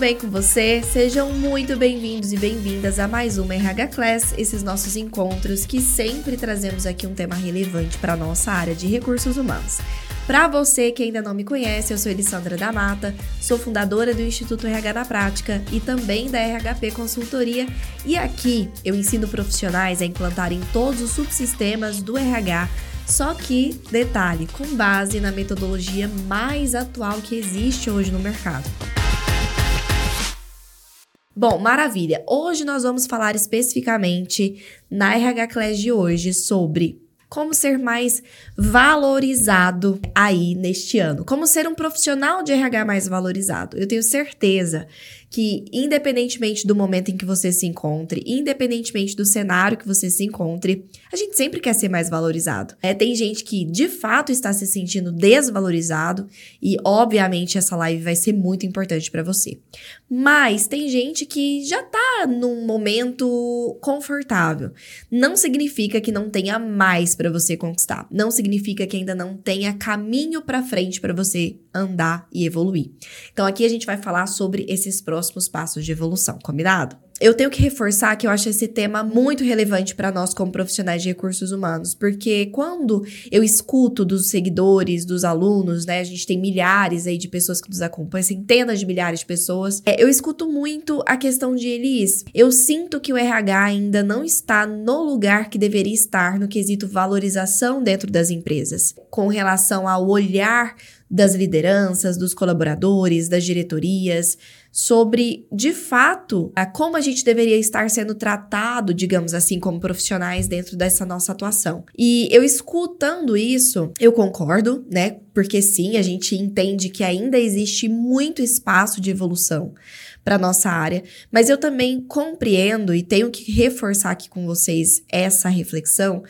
Bem com você? Sejam muito bem-vindos e bem-vindas a mais uma RH Class, esses nossos encontros que sempre trazemos aqui um tema relevante para a nossa área de recursos humanos. Para você que ainda não me conhece, eu sou Elissandra da Mata, sou fundadora do Instituto RH na Prática e também da RHP Consultoria, e aqui eu ensino profissionais a implantarem todos os subsistemas do RH só que, detalhe, com base na metodologia mais atual que existe hoje no mercado. Bom, maravilha. Hoje nós vamos falar especificamente na RH Class de hoje sobre como ser mais valorizado aí neste ano. Como ser um profissional de RH mais valorizado. Eu tenho certeza que, independentemente do momento em que você se encontre, independentemente do cenário que você se encontre, a gente sempre quer ser mais valorizado. É, tem gente que de fato está se sentindo desvalorizado e, obviamente, essa live vai ser muito importante para você. Mas tem gente que já num momento confortável. Não significa que não tenha mais para você conquistar. Não significa que ainda não tenha caminho para frente para você andar e evoluir. Então aqui a gente vai falar sobre esses próximos passos de evolução, combinado? Eu tenho que reforçar que eu acho esse tema muito relevante para nós como profissionais de recursos humanos, porque quando eu escuto dos seguidores, dos alunos, né, a gente tem milhares aí de pessoas que nos acompanham, centenas de milhares de pessoas, é, eu escuto muito a questão de Elis. Eu sinto que o RH ainda não está no lugar que deveria estar no quesito valorização dentro das empresas, com relação ao olhar das lideranças, dos colaboradores, das diretorias, sobre, de fato, como a gente deveria estar sendo tratado, digamos assim, como profissionais dentro dessa nossa atuação. E eu escutando isso, eu concordo, né? Porque sim, a gente entende que ainda existe muito espaço de evolução para nossa área, mas eu também compreendo e tenho que reforçar aqui com vocês essa reflexão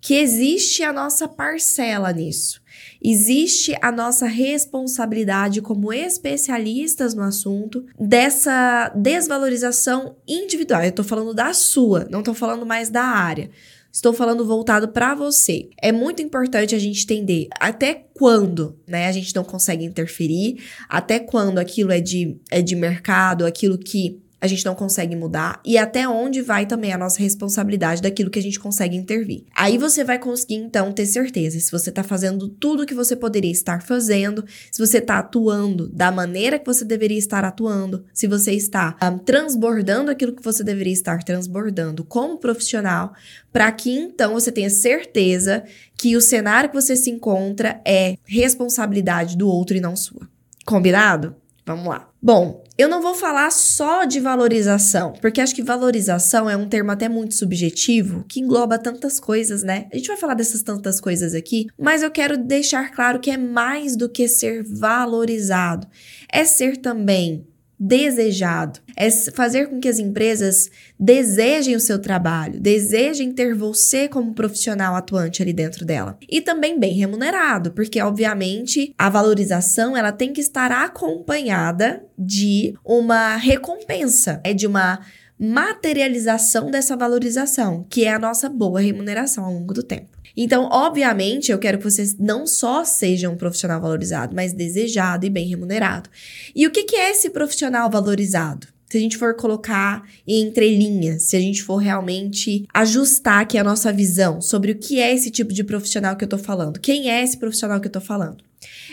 que existe a nossa parcela nisso. Existe a nossa responsabilidade como especialistas no assunto dessa desvalorização individual. Eu tô falando da sua, não tô falando mais da área. Estou falando voltado para você. É muito importante a gente entender até quando, né, a gente não consegue interferir, até quando aquilo é de, é de mercado, aquilo que a gente não consegue mudar e até onde vai também a nossa responsabilidade daquilo que a gente consegue intervir. Aí você vai conseguir então ter certeza se você está fazendo tudo o que você poderia estar fazendo, se você está atuando da maneira que você deveria estar atuando, se você está um, transbordando aquilo que você deveria estar transbordando como profissional, para que então você tenha certeza que o cenário que você se encontra é responsabilidade do outro e não sua. Combinado? Vamos lá. Bom, eu não vou falar só de valorização, porque acho que valorização é um termo até muito subjetivo que engloba tantas coisas, né? A gente vai falar dessas tantas coisas aqui, mas eu quero deixar claro que é mais do que ser valorizado, é ser também desejado. É fazer com que as empresas desejem o seu trabalho, desejem ter você como profissional atuante ali dentro dela. E também bem remunerado, porque obviamente a valorização ela tem que estar acompanhada de uma recompensa, é de uma materialização dessa valorização, que é a nossa boa remuneração ao longo do tempo. Então, obviamente, eu quero que vocês não só sejam um profissional valorizado, mas desejado e bem remunerado. E o que, que é esse profissional valorizado? se a gente for colocar em entrelinhas, se a gente for realmente ajustar aqui a nossa visão sobre o que é esse tipo de profissional que eu tô falando, quem é esse profissional que eu tô falando?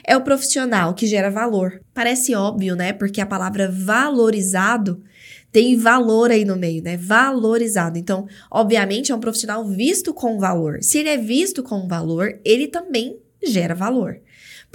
É o profissional que gera valor. Parece óbvio, né? Porque a palavra valorizado tem valor aí no meio, né? Valorizado. Então, obviamente, é um profissional visto com valor. Se ele é visto com valor, ele também gera valor.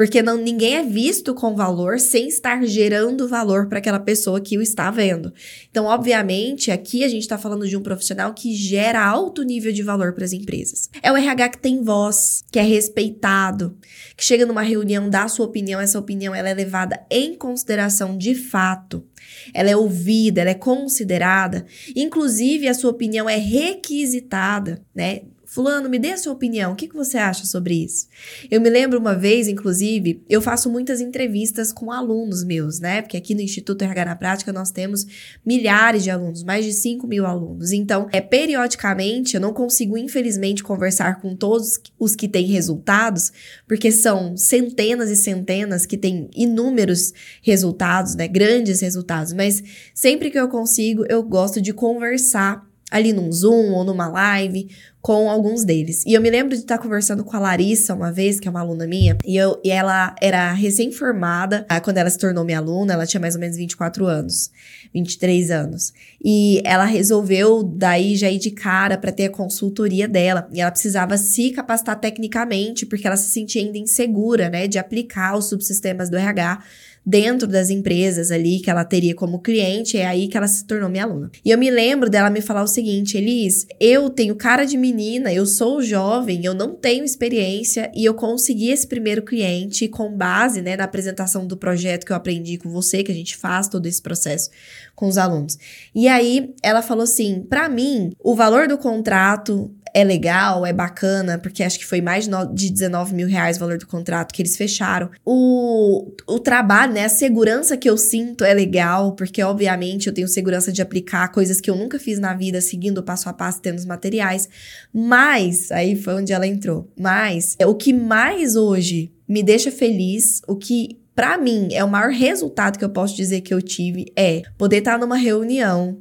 Porque não, ninguém é visto com valor sem estar gerando valor para aquela pessoa que o está vendo. Então, obviamente, aqui a gente está falando de um profissional que gera alto nível de valor para as empresas. É o RH que tem voz, que é respeitado, que chega numa reunião, dá sua opinião, essa opinião ela é levada em consideração de fato. Ela é ouvida, ela é considerada, inclusive a sua opinião é requisitada, né? Fulano, me dê a sua opinião. O que, que você acha sobre isso? Eu me lembro uma vez, inclusive, eu faço muitas entrevistas com alunos meus, né? Porque aqui no Instituto RH na Prática nós temos milhares de alunos, mais de 5 mil alunos. Então, é periodicamente, eu não consigo, infelizmente, conversar com todos os que têm resultados, porque são centenas e centenas que têm inúmeros resultados, né? Grandes resultados. Mas sempre que eu consigo, eu gosto de conversar ali num Zoom ou numa live com alguns deles. E eu me lembro de estar conversando com a Larissa uma vez, que é uma aluna minha, e, eu, e ela era recém-formada ah, quando ela se tornou minha aluna, ela tinha mais ou menos 24 anos, 23 anos. E ela resolveu daí já ir de cara para ter a consultoria dela, e ela precisava se capacitar tecnicamente, porque ela se sentia ainda insegura, né, de aplicar os subsistemas do RH dentro das empresas ali que ela teria como cliente, é aí que ela se tornou minha aluna. E eu me lembro dela me falar o seguinte, Elis, eu tenho cara de menina, eu sou jovem, eu não tenho experiência e eu consegui esse primeiro cliente com base, né, na apresentação do projeto que eu aprendi com você, que a gente faz todo esse processo com os alunos. E aí ela falou assim, para mim, o valor do contrato é legal, é bacana, porque acho que foi mais de 19 mil reais o valor do contrato que eles fecharam. O, o trabalho, né? A segurança que eu sinto é legal, porque obviamente eu tenho segurança de aplicar coisas que eu nunca fiz na vida, seguindo passo a passo, tendo os materiais. Mas, aí foi onde ela entrou. Mas, o que mais hoje me deixa feliz, o que para mim é o maior resultado que eu posso dizer que eu tive é poder estar numa reunião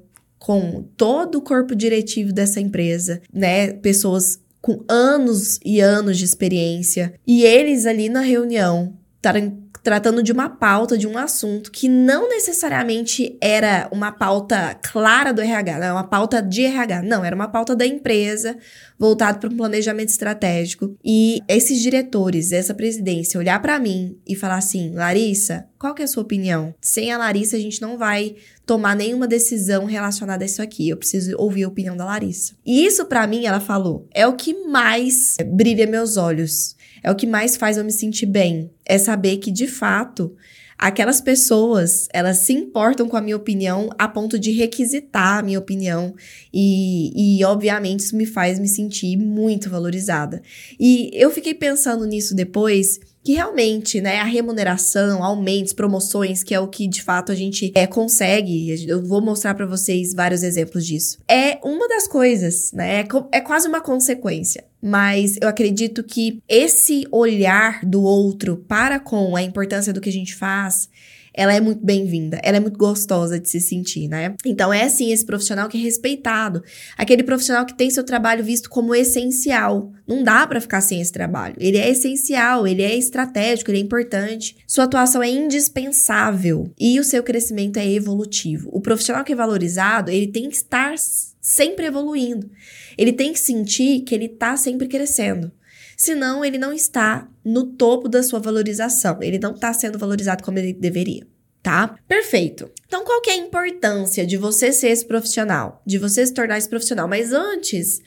com todo o corpo diretivo dessa empresa, né? Pessoas com anos e anos de experiência. E eles ali na reunião estarem tratando de uma pauta, de um assunto que não necessariamente era uma pauta clara do RH, não é uma pauta de RH, não, era uma pauta da empresa, voltado para um planejamento estratégico. E esses diretores, essa presidência, olhar para mim e falar assim: Larissa, qual que é a sua opinião? Sem a Larissa, a gente não vai tomar nenhuma decisão relacionada a isso aqui. Eu preciso ouvir a opinião da Larissa. E isso, para mim, ela falou, é o que mais brilha meus olhos. É o que mais faz eu me sentir bem. É saber que, de fato, aquelas pessoas, elas se importam com a minha opinião a ponto de requisitar a minha opinião. E, e, obviamente, isso me faz me sentir muito valorizada. E eu fiquei pensando nisso depois que realmente, né, a remuneração, aumentos, promoções, que é o que de fato a gente é, consegue, eu vou mostrar para vocês vários exemplos disso. É uma das coisas, né, é, é quase uma consequência. Mas eu acredito que esse olhar do outro para com a importância do que a gente faz ela é muito bem-vinda, ela é muito gostosa de se sentir, né? Então é assim esse profissional que é respeitado, aquele profissional que tem seu trabalho visto como essencial. Não dá para ficar sem esse trabalho. Ele é essencial, ele é estratégico, ele é importante. Sua atuação é indispensável e o seu crescimento é evolutivo. O profissional que é valorizado, ele tem que estar sempre evoluindo. Ele tem que sentir que ele está sempre crescendo senão ele não está no topo da sua valorização, ele não está sendo valorizado como ele deveria. Tá? Perfeito. Então, qual que é a importância de você ser esse profissional? De você se tornar esse profissional? Mas antes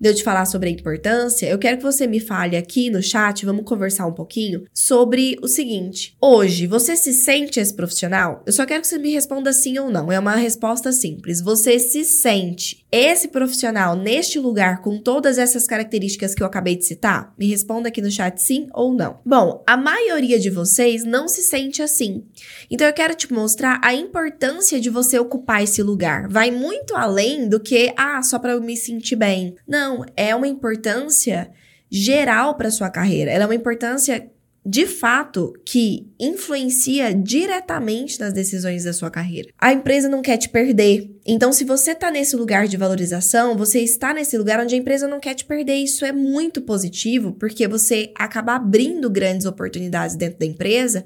de eu te falar sobre a importância, eu quero que você me fale aqui no chat, vamos conversar um pouquinho sobre o seguinte. Hoje, você se sente esse profissional? Eu só quero que você me responda sim ou não. É uma resposta simples. Você se sente esse profissional neste lugar com todas essas características que eu acabei de citar? Me responda aqui no chat sim ou não. Bom, a maioria de vocês não se sente assim. Então eu quero te mostrar a importância de você ocupar esse lugar. Vai muito além do que, ah, só para eu me sentir bem. Não, é uma importância geral para sua carreira. Ela é uma importância de fato que influencia diretamente nas decisões da sua carreira. A empresa não quer te perder. Então, se você está nesse lugar de valorização, você está nesse lugar onde a empresa não quer te perder. Isso é muito positivo, porque você acaba abrindo grandes oportunidades dentro da empresa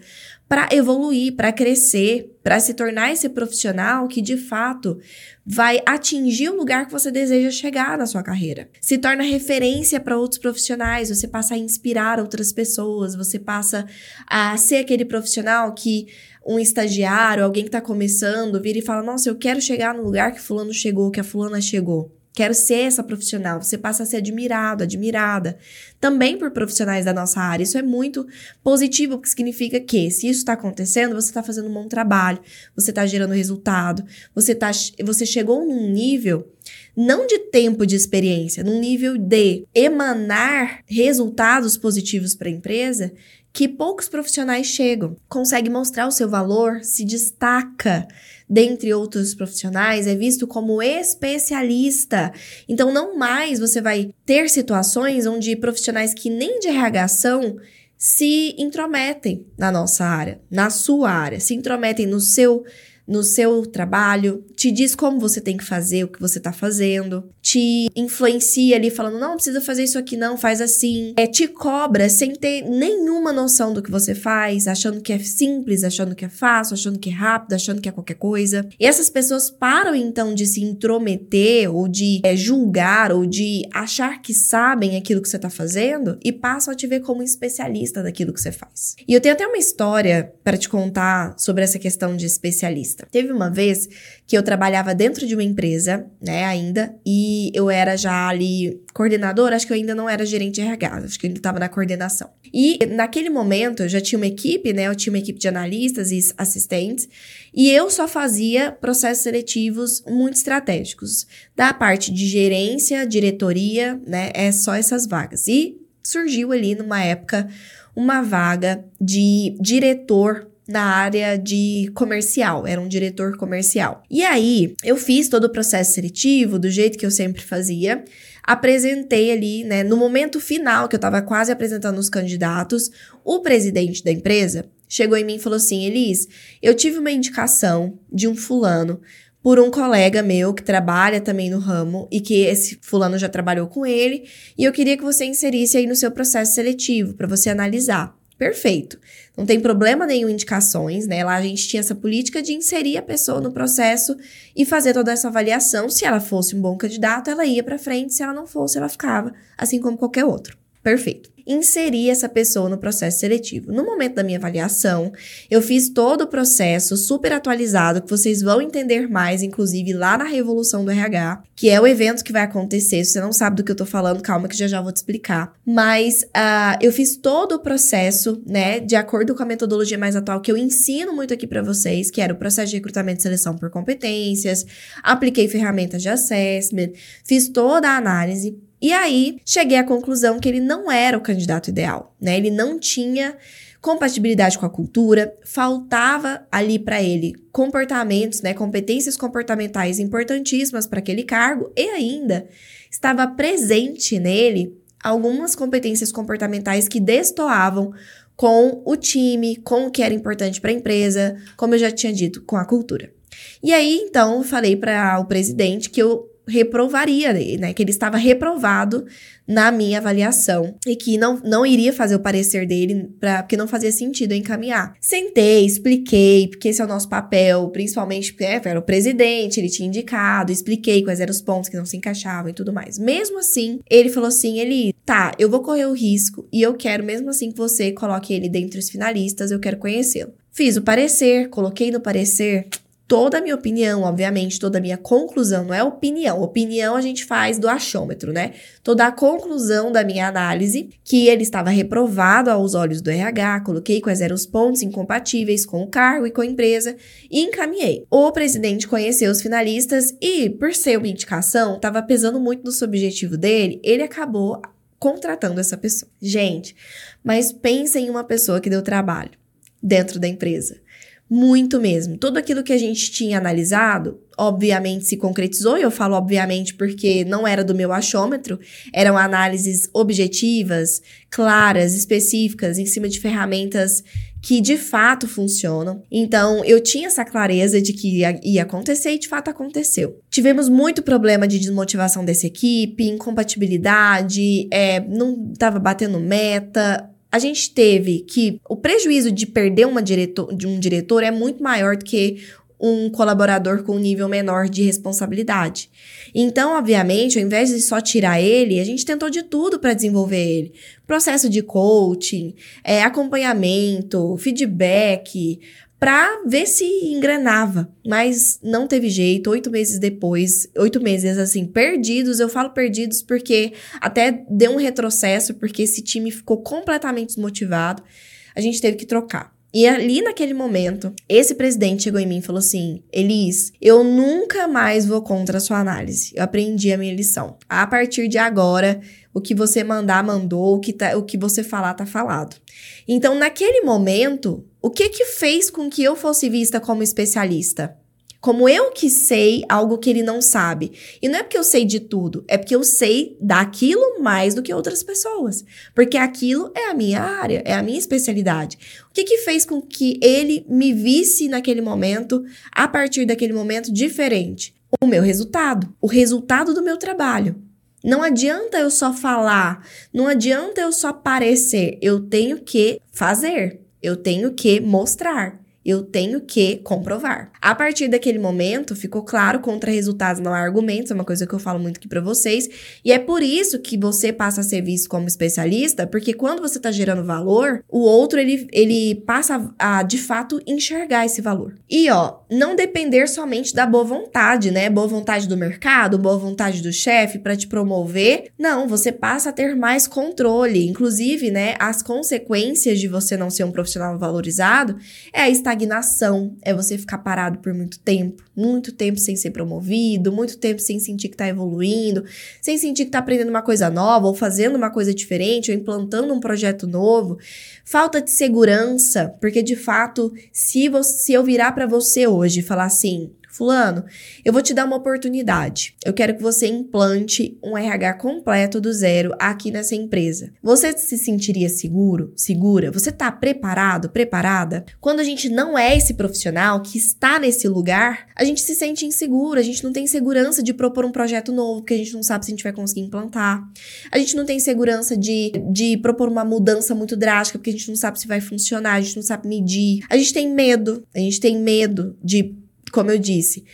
para evoluir, para crescer, para se tornar esse profissional que de fato vai atingir o lugar que você deseja chegar na sua carreira. Se torna referência para outros profissionais, você passa a inspirar outras pessoas, você passa a ser aquele profissional que um estagiário, alguém que está começando, vira e fala: Nossa, eu quero chegar no lugar que Fulano chegou, que a Fulana chegou. Quero ser essa profissional. Você passa a ser admirado, admirada. Também por profissionais da nossa área. Isso é muito positivo, porque significa que, se isso está acontecendo, você está fazendo um bom trabalho, você está gerando resultado, você, tá, você chegou num nível não de tempo de experiência, num nível de emanar resultados positivos para a empresa que poucos profissionais chegam. Consegue mostrar o seu valor, se destaca dentre outros profissionais, é visto como especialista. Então, não mais você vai ter situações onde profissionais que nem de RH são se intrometem na nossa área, na sua área, se intrometem no seu no seu trabalho, te diz como você tem que fazer o que você tá fazendo, te influencia ali falando, não, precisa fazer isso aqui não, faz assim. É, te cobra sem ter nenhuma noção do que você faz, achando que é simples, achando que é fácil, achando que é rápido, achando que é qualquer coisa. E essas pessoas param então de se intrometer ou de é, julgar ou de achar que sabem aquilo que você tá fazendo e passam a te ver como especialista daquilo que você faz. E eu tenho até uma história para te contar sobre essa questão de especialista. Teve uma vez que eu trabalhava dentro de uma empresa, né, ainda, e eu era já ali coordenadora, acho que eu ainda não era gerente de RH, acho que eu ainda estava na coordenação. E naquele momento eu já tinha uma equipe, né, eu tinha uma equipe de analistas e assistentes, e eu só fazia processos seletivos muito estratégicos. Da parte de gerência, diretoria, né, é só essas vagas. E surgiu ali numa época uma vaga de diretor na área de comercial, era um diretor comercial. E aí, eu fiz todo o processo seletivo do jeito que eu sempre fazia. Apresentei ali, né, no momento final que eu tava quase apresentando os candidatos, o presidente da empresa chegou em mim e falou assim: "Elis, eu tive uma indicação de um fulano por um colega meu que trabalha também no ramo e que esse fulano já trabalhou com ele, e eu queria que você inserisse aí no seu processo seletivo para você analisar. Perfeito. Não tem problema nenhum indicações, né? Lá a gente tinha essa política de inserir a pessoa no processo e fazer toda essa avaliação. Se ela fosse um bom candidato, ela ia para frente, se ela não fosse, ela ficava, assim como qualquer outro. Perfeito inserir essa pessoa no processo seletivo. No momento da minha avaliação, eu fiz todo o processo super atualizado, que vocês vão entender mais, inclusive lá na Revolução do RH, que é o evento que vai acontecer. Se você não sabe do que eu tô falando, calma que já já vou te explicar. Mas uh, eu fiz todo o processo, né, de acordo com a metodologia mais atual que eu ensino muito aqui para vocês, que era o processo de recrutamento e seleção por competências, apliquei ferramentas de assessment, fiz toda a análise e aí, cheguei à conclusão que ele não era o candidato ideal, né? Ele não tinha compatibilidade com a cultura, faltava ali para ele comportamentos, né, competências comportamentais importantíssimas para aquele cargo e ainda estava presente nele algumas competências comportamentais que destoavam com o time, com o que era importante para a empresa, como eu já tinha dito, com a cultura. E aí, então, falei para o presidente que eu reprovaria, né? Que ele estava reprovado na minha avaliação e que não, não iria fazer o parecer dele pra, porque não fazia sentido encaminhar. Sentei, expliquei, porque esse é o nosso papel, principalmente porque é, era o presidente, ele tinha indicado, expliquei quais eram os pontos que não se encaixavam e tudo mais. Mesmo assim, ele falou assim: ele, tá, eu vou correr o risco e eu quero mesmo assim que você coloque ele dentre os finalistas, eu quero conhecê-lo. Fiz o parecer, coloquei no parecer toda a minha opinião, obviamente, toda a minha conclusão, não é opinião. Opinião a gente faz do achômetro, né? Toda a conclusão da minha análise, que ele estava reprovado aos olhos do RH, coloquei quais eram os pontos incompatíveis com o cargo e com a empresa e encaminhei. O presidente conheceu os finalistas e, por ser uma indicação, estava pesando muito no subjetivo dele, ele acabou contratando essa pessoa. Gente, mas pensem em uma pessoa que deu trabalho dentro da empresa muito mesmo. Tudo aquilo que a gente tinha analisado, obviamente se concretizou, e eu falo obviamente porque não era do meu achômetro, eram análises objetivas, claras, específicas, em cima de ferramentas que de fato funcionam. Então, eu tinha essa clareza de que ia, ia acontecer e de fato aconteceu. Tivemos muito problema de desmotivação dessa equipe, incompatibilidade, é, não estava batendo meta, a gente teve que o prejuízo de perder uma diretor, de um diretor é muito maior do que um colaborador com um nível menor de responsabilidade. Então, obviamente, ao invés de só tirar ele, a gente tentou de tudo para desenvolver ele. Processo de coaching, é, acompanhamento, feedback, para ver se engrenava. Mas não teve jeito. Oito meses depois, oito meses assim, perdidos. Eu falo perdidos porque até deu um retrocesso, porque esse time ficou completamente desmotivado. A gente teve que trocar. E ali naquele momento, esse presidente chegou em mim e falou assim: Elis, eu nunca mais vou contra a sua análise. Eu aprendi a minha lição. A partir de agora, o que você mandar, mandou, o que, tá, o que você falar, tá falado. Então, naquele momento, o que que fez com que eu fosse vista como especialista? Como eu que sei algo que ele não sabe. E não é porque eu sei de tudo, é porque eu sei daquilo mais do que outras pessoas. Porque aquilo é a minha área, é a minha especialidade. O que que fez com que ele me visse naquele momento, a partir daquele momento, diferente? O meu resultado, o resultado do meu trabalho. Não adianta eu só falar, não adianta eu só parecer, eu tenho que fazer, eu tenho que mostrar eu tenho que comprovar. A partir daquele momento, ficou claro, contra resultados não há argumentos, é uma coisa que eu falo muito aqui para vocês, e é por isso que você passa a ser visto como especialista, porque quando você tá gerando valor, o outro ele, ele passa a de fato enxergar esse valor. E ó, não depender somente da boa vontade, né? Boa vontade do mercado, boa vontade do chefe para te promover. Não, você passa a ter mais controle, inclusive, né, as consequências de você não ser um profissional valorizado é a estagnação é você ficar parado por muito tempo, muito tempo sem ser promovido, muito tempo sem sentir que tá evoluindo, sem sentir que tá aprendendo uma coisa nova, ou fazendo uma coisa diferente, ou implantando um projeto novo. Falta de segurança, porque de fato, se, você, se eu virar para você hoje e falar assim, Fulano, eu vou te dar uma oportunidade. Eu quero que você implante um RH completo do zero aqui nessa empresa. Você se sentiria seguro, segura? Você está preparado, preparada? Quando a gente não é esse profissional que está nesse lugar, a gente se sente inseguro, a gente não tem segurança de propor um projeto novo, porque a gente não sabe se a gente vai conseguir implantar. A gente não tem segurança de, de propor uma mudança muito drástica, porque a gente não sabe se vai funcionar, a gente não sabe medir. A gente tem medo, a gente tem medo de como eu disse,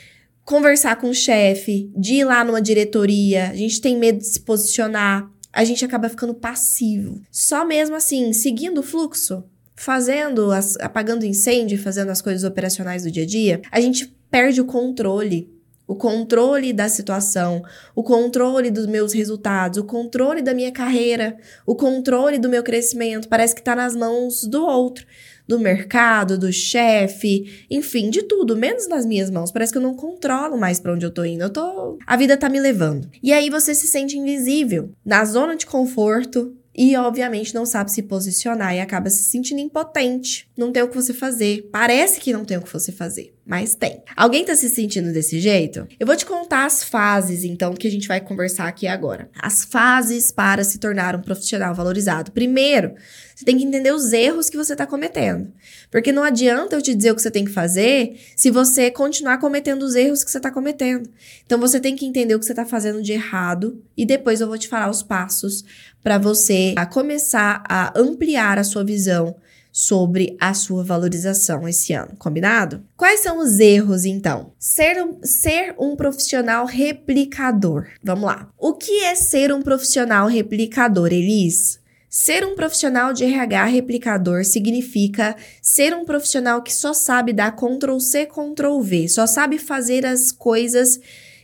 conversar com o chefe, de ir lá numa diretoria, a gente tem medo de se posicionar, a gente acaba ficando passivo. Só mesmo assim, seguindo o fluxo, fazendo, as, apagando incêndio, fazendo as coisas operacionais do dia a dia, a gente perde o controle. O controle da situação, o controle dos meus resultados, o controle da minha carreira, o controle do meu crescimento. Parece que está nas mãos do outro do mercado, do chefe, enfim, de tudo, menos nas minhas mãos. Parece que eu não controlo mais para onde eu tô indo. Eu tô, a vida tá me levando. E aí você se sente invisível, na zona de conforto, e obviamente não sabe se posicionar e acaba se sentindo impotente. Não tem o que você fazer. Parece que não tem o que você fazer, mas tem. Alguém tá se sentindo desse jeito? Eu vou te contar as fases, então, que a gente vai conversar aqui agora. As fases para se tornar um profissional valorizado. Primeiro, você tem que entender os erros que você está cometendo. Porque não adianta eu te dizer o que você tem que fazer se você continuar cometendo os erros que você está cometendo. Então você tem que entender o que você está fazendo de errado e depois eu vou te falar os passos para você começar a ampliar a sua visão sobre a sua valorização esse ano, combinado? Quais são os erros, então? Ser um, ser um profissional replicador. Vamos lá. O que é ser um profissional replicador, Elis? Ser um profissional de RH replicador significa ser um profissional que só sabe dar Ctrl C, Ctrl V, só sabe fazer as coisas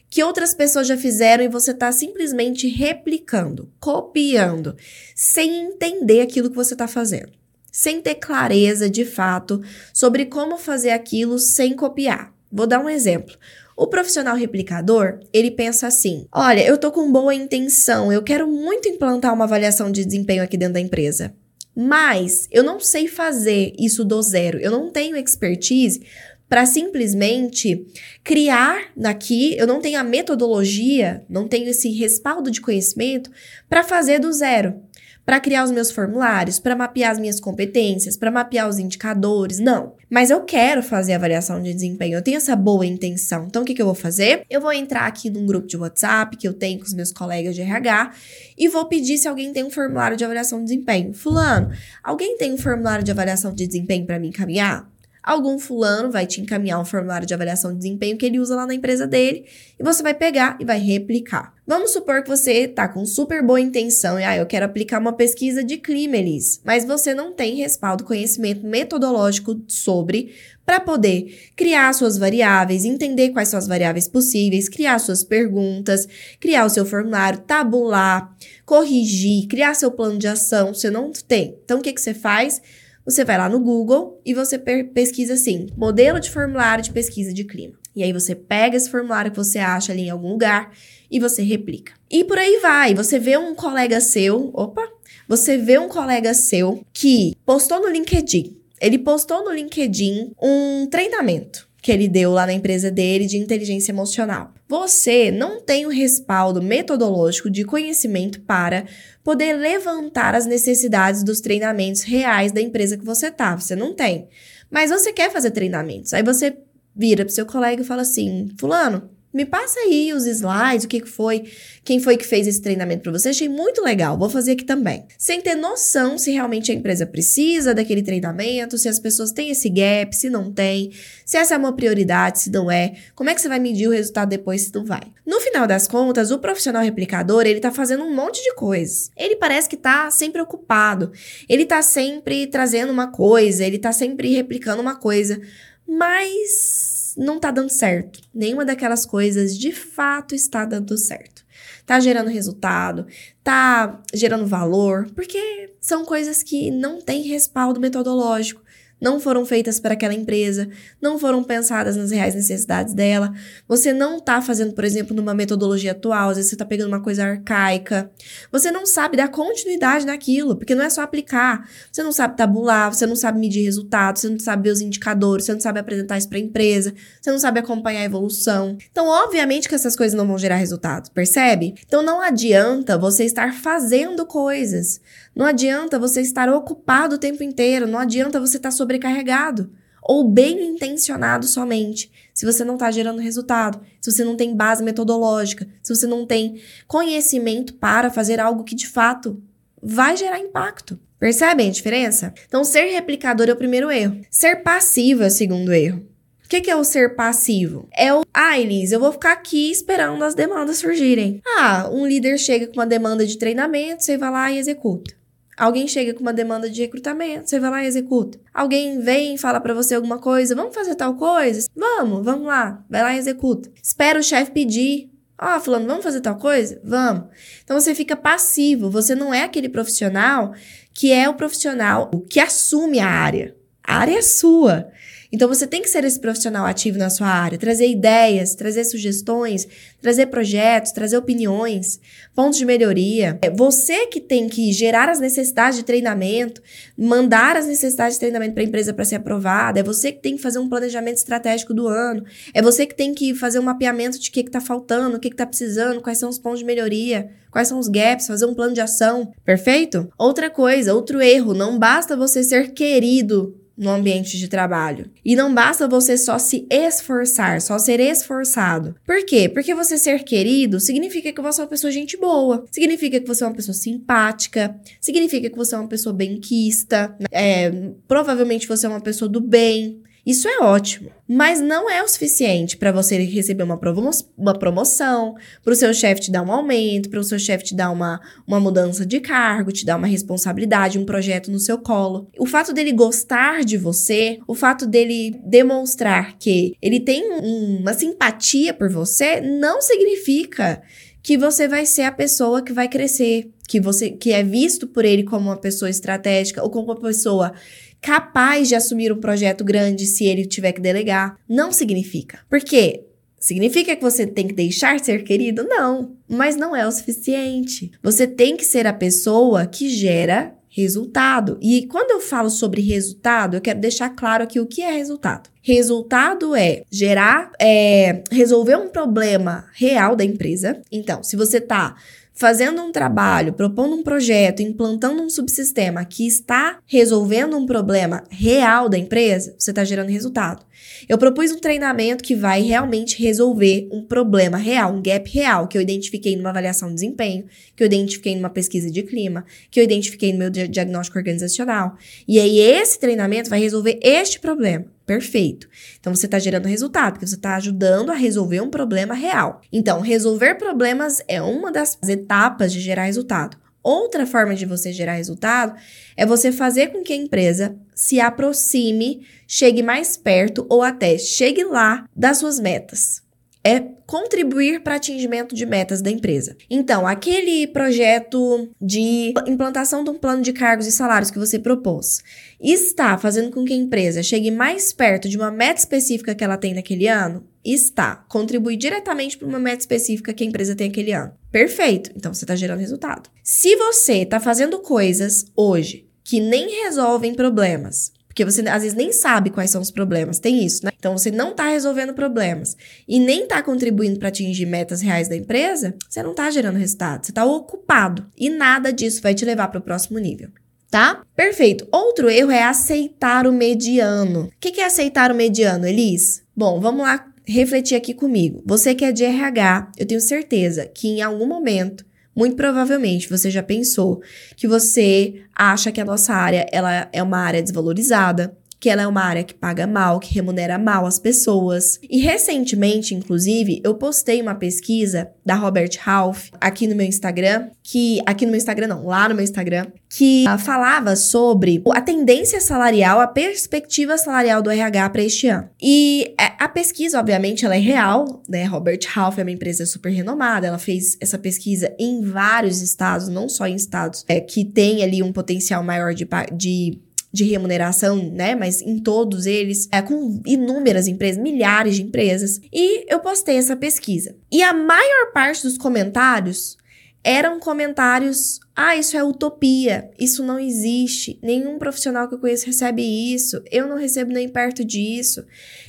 que outras pessoas já fizeram e você está simplesmente replicando, copiando, sem entender aquilo que você está fazendo, sem ter clareza de fato sobre como fazer aquilo sem copiar. Vou dar um exemplo. O profissional replicador, ele pensa assim: olha, eu tô com boa intenção, eu quero muito implantar uma avaliação de desempenho aqui dentro da empresa. Mas eu não sei fazer isso do zero, eu não tenho expertise para simplesmente criar daqui, eu não tenho a metodologia, não tenho esse respaldo de conhecimento para fazer do zero. para criar os meus formulários, para mapear as minhas competências, para mapear os indicadores, não. Mas eu quero fazer avaliação de desempenho, eu tenho essa boa intenção. Então o que, que eu vou fazer? Eu vou entrar aqui num grupo de WhatsApp que eu tenho com os meus colegas de RH e vou pedir se alguém tem um formulário de avaliação de desempenho. Fulano, alguém tem um formulário de avaliação de desempenho para me encaminhar? Algum fulano vai te encaminhar um formulário de avaliação de desempenho que ele usa lá na empresa dele e você vai pegar e vai replicar. Vamos supor que você tá com super boa intenção e ah, eu quero aplicar uma pesquisa de clima, Elis, mas você não tem respaldo, conhecimento metodológico sobre para poder criar suas variáveis, entender quais são as variáveis possíveis, criar suas perguntas, criar o seu formulário, tabular, corrigir, criar seu plano de ação. Você não tem. Então, o que, que você faz? Você vai lá no Google e você pesquisa assim: modelo de formulário de pesquisa de clima. E aí você pega esse formulário que você acha ali em algum lugar e você replica. E por aí vai. Você vê um colega seu, opa, você vê um colega seu que postou no LinkedIn. Ele postou no LinkedIn um treinamento que ele deu lá na empresa dele de inteligência emocional. Você não tem o respaldo metodológico de conhecimento para poder levantar as necessidades dos treinamentos reais da empresa que você tá. Você não tem. Mas você quer fazer treinamentos. Aí você vira pro seu colega e fala assim: Fulano, me passa aí os slides, o que foi, quem foi que fez esse treinamento para você. Achei muito legal, vou fazer aqui também. Sem ter noção se realmente a empresa precisa daquele treinamento, se as pessoas têm esse gap, se não tem, se essa é uma prioridade, se não é, como é que você vai medir o resultado depois se não vai. No final das contas, o profissional replicador, ele tá fazendo um monte de coisas. Ele parece que tá sempre ocupado, ele tá sempre trazendo uma coisa, ele tá sempre replicando uma coisa, mas não tá dando certo. Nenhuma daquelas coisas de fato está dando certo. Tá gerando resultado, tá gerando valor, porque são coisas que não têm respaldo metodológico não foram feitas para aquela empresa, não foram pensadas nas reais necessidades dela. Você não está fazendo, por exemplo, numa metodologia atual, às vezes você está pegando uma coisa arcaica. Você não sabe dar continuidade naquilo, porque não é só aplicar. Você não sabe tabular, você não sabe medir resultados, você não sabe ver os indicadores, você não sabe apresentar isso para a empresa, você não sabe acompanhar a evolução. Então, obviamente que essas coisas não vão gerar resultados, percebe? Então, não adianta você estar fazendo coisas. Não adianta você estar ocupado o tempo inteiro, não adianta você estar sobrecarregado ou bem intencionado somente, se você não está gerando resultado, se você não tem base metodológica, se você não tem conhecimento para fazer algo que de fato vai gerar impacto. Percebem a diferença? Então, ser replicador é o primeiro erro. Ser passivo é o segundo erro. O que, que, é o ser passivo? É o, ah, Elise, eu vou ficar aqui esperando as demandas surgirem. Ah, um líder chega com uma demanda de treinamento, você vai lá e executa. Alguém chega com uma demanda de recrutamento, você vai lá e executa. Alguém vem e fala para você alguma coisa, vamos fazer tal coisa? Vamos, vamos lá, vai lá e executa. Espera o chefe pedir. Ó, oh, fulano, vamos fazer tal coisa? Vamos. Então você fica passivo, você não é aquele profissional que é o profissional que assume a área. A área é sua. Então você tem que ser esse profissional ativo na sua área, trazer ideias, trazer sugestões, trazer projetos, trazer opiniões, pontos de melhoria. É você que tem que gerar as necessidades de treinamento, mandar as necessidades de treinamento para a empresa para ser aprovada, é você que tem que fazer um planejamento estratégico do ano, é você que tem que fazer um mapeamento de o que está faltando, o que está precisando, quais são os pontos de melhoria, quais são os gaps, fazer um plano de ação, perfeito? Outra coisa, outro erro, não basta você ser querido no ambiente de trabalho. E não basta você só se esforçar, só ser esforçado. Por quê? Porque você ser querido significa que você é uma pessoa gente boa, significa que você é uma pessoa simpática, significa que você é uma pessoa benquista, é, provavelmente você é uma pessoa do bem, isso é ótimo, mas não é o suficiente para você receber uma, promo uma promoção, para o seu chefe te dar um aumento, para o seu chefe te dar uma, uma mudança de cargo, te dar uma responsabilidade, um projeto no seu colo. O fato dele gostar de você, o fato dele demonstrar que ele tem um, uma simpatia por você, não significa que você vai ser a pessoa que vai crescer, que você que é visto por ele como uma pessoa estratégica ou como uma pessoa capaz de assumir um projeto grande se ele tiver que delegar. Não significa. Por quê? Significa que você tem que deixar ser querido? Não, mas não é o suficiente. Você tem que ser a pessoa que gera resultado. E quando eu falo sobre resultado, eu quero deixar claro aqui o que é resultado. Resultado é gerar, é, resolver um problema real da empresa. Então, se você tá fazendo um trabalho, propondo um projeto, implantando um subsistema que está resolvendo um problema real da empresa, você está gerando resultado. Eu propus um treinamento que vai realmente resolver um problema real, um gap real, que eu identifiquei numa avaliação de desempenho, que eu identifiquei numa pesquisa de clima, que eu identifiquei no meu diagnóstico organizacional. E aí, esse treinamento vai resolver este problema. Perfeito. Então você está gerando resultado, porque você está ajudando a resolver um problema real. Então, resolver problemas é uma das etapas de gerar resultado. Outra forma de você gerar resultado é você fazer com que a empresa se aproxime, chegue mais perto ou até chegue lá das suas metas é contribuir para atingimento de metas da empresa. Então, aquele projeto de implantação de um plano de cargos e salários que você propôs está fazendo com que a empresa chegue mais perto de uma meta específica que ela tem naquele ano? Está. Contribui diretamente para uma meta específica que a empresa tem aquele ano. Perfeito. Então, você está gerando resultado. Se você está fazendo coisas hoje que nem resolvem problemas, porque você às vezes nem sabe quais são os problemas, tem isso, né? Então você não está resolvendo problemas e nem está contribuindo para atingir metas reais da empresa, você não está gerando resultado, você está ocupado e nada disso vai te levar para o próximo nível. Tá? Perfeito. Outro erro é aceitar o mediano. O que é aceitar o mediano, Elis? Bom, vamos lá refletir aqui comigo. Você que é de RH, eu tenho certeza que em algum momento muito provavelmente você já pensou que você acha que a nossa área ela é uma área desvalorizada, que ela é uma área que paga mal, que remunera mal as pessoas. E recentemente, inclusive, eu postei uma pesquisa da Robert Half aqui no meu Instagram, que aqui no meu Instagram não, lá no meu Instagram, que uh, falava sobre a tendência salarial, a perspectiva salarial do RH para este ano. E é, a pesquisa, obviamente, ela é real, né? Robert Half é uma empresa super renomada, ela fez essa pesquisa em vários estados, não só em estados é, que tem ali um potencial maior de, de de remuneração, né? Mas em todos eles, é com inúmeras empresas, milhares de empresas. E eu postei essa pesquisa. E a maior parte dos comentários eram comentários: ah, isso é utopia, isso não existe, nenhum profissional que eu conheço recebe isso, eu não recebo nem perto disso,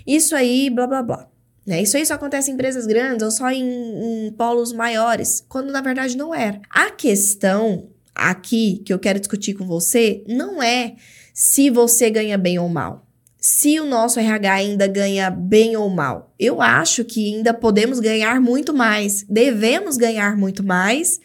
isso aí, blá blá blá. Né? Isso aí só acontece em empresas grandes ou só em, em polos maiores, quando na verdade não era. A questão aqui que eu quero discutir com você não é se você ganha bem ou mal. Se o nosso RH ainda ganha bem ou mal. Eu acho que ainda podemos ganhar muito mais, devemos ganhar muito mais